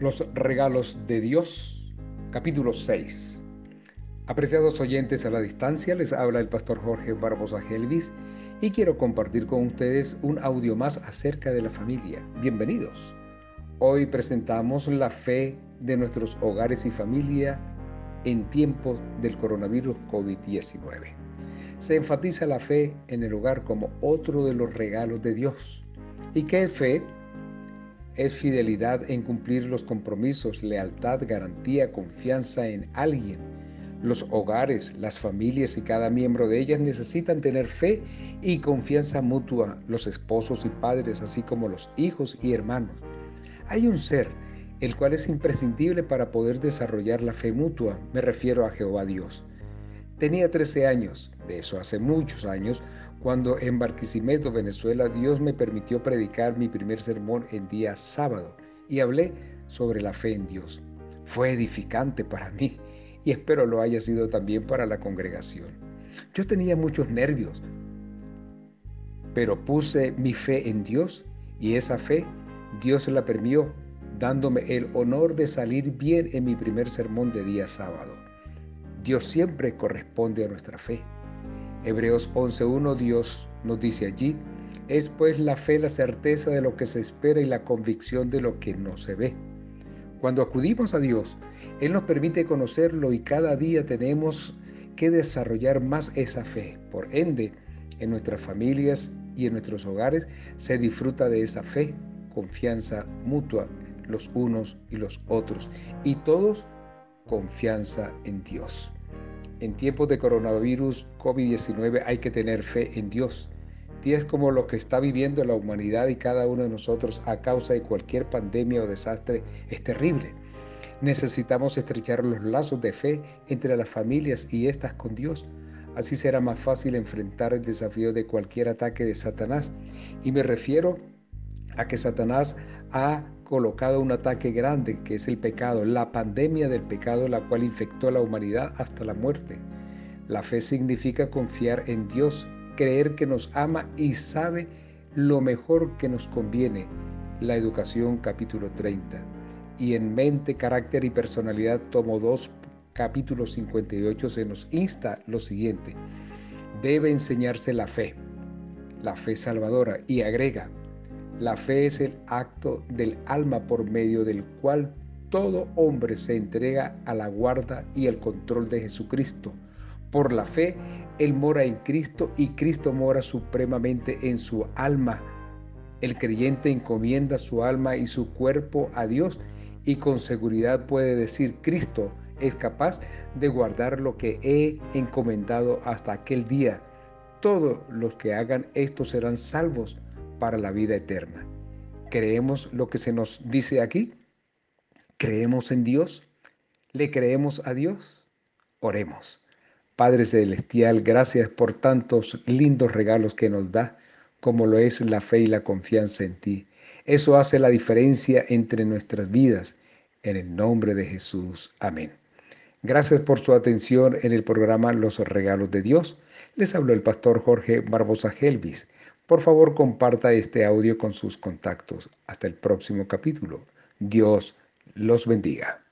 Los regalos de Dios, capítulo 6. Apreciados oyentes a la distancia, les habla el pastor Jorge Barbosa Helvis y quiero compartir con ustedes un audio más acerca de la familia. Bienvenidos. Hoy presentamos la fe de nuestros hogares y familia en tiempos del coronavirus COVID-19. Se enfatiza la fe en el hogar como otro de los regalos de Dios. ¿Y qué fe? Es fidelidad en cumplir los compromisos, lealtad, garantía, confianza en alguien. Los hogares, las familias y cada miembro de ellas necesitan tener fe y confianza mutua, los esposos y padres, así como los hijos y hermanos. Hay un ser, el cual es imprescindible para poder desarrollar la fe mutua, me refiero a Jehová Dios. Tenía 13 años, de eso hace muchos años, cuando en Barquisimeto, Venezuela, Dios me permitió predicar mi primer sermón en día sábado y hablé sobre la fe en Dios. Fue edificante para mí y espero lo haya sido también para la congregación. Yo tenía muchos nervios, pero puse mi fe en Dios y esa fe Dios la permitió, dándome el honor de salir bien en mi primer sermón de día sábado. Dios siempre corresponde a nuestra fe. Hebreos 11.1 Dios nos dice allí, es pues la fe la certeza de lo que se espera y la convicción de lo que no se ve. Cuando acudimos a Dios, Él nos permite conocerlo y cada día tenemos que desarrollar más esa fe. Por ende, en nuestras familias y en nuestros hogares se disfruta de esa fe, confianza mutua los unos y los otros, y todos confianza en Dios. En tiempos de coronavirus COVID-19 hay que tener fe en Dios. Días como lo que está viviendo la humanidad y cada uno de nosotros a causa de cualquier pandemia o desastre es terrible. Necesitamos estrechar los lazos de fe entre las familias y estas con Dios. Así será más fácil enfrentar el desafío de cualquier ataque de Satanás. Y me refiero a que Satanás ha colocado un ataque grande que es el pecado, la pandemia del pecado la cual infectó a la humanidad hasta la muerte. La fe significa confiar en Dios, creer que nos ama y sabe lo mejor que nos conviene. La educación capítulo 30. Y en mente, carácter y personalidad tomo 2 capítulo 58 se nos insta lo siguiente. Debe enseñarse la fe, la fe salvadora y agrega, la fe es el acto del alma por medio del cual todo hombre se entrega a la guarda y el control de Jesucristo. Por la fe, Él mora en Cristo y Cristo mora supremamente en su alma. El creyente encomienda su alma y su cuerpo a Dios y con seguridad puede decir, Cristo es capaz de guardar lo que he encomendado hasta aquel día. Todos los que hagan esto serán salvos para la vida eterna. ¿Creemos lo que se nos dice aquí? ¿Creemos en Dios? ¿Le creemos a Dios? Oremos. Padre Celestial, gracias por tantos lindos regalos que nos da, como lo es la fe y la confianza en ti. Eso hace la diferencia entre nuestras vidas. En el nombre de Jesús. Amén. Gracias por su atención en el programa Los Regalos de Dios. Les habló el pastor Jorge Barbosa Helvis. Por favor, comparta este audio con sus contactos. Hasta el próximo capítulo. Dios los bendiga.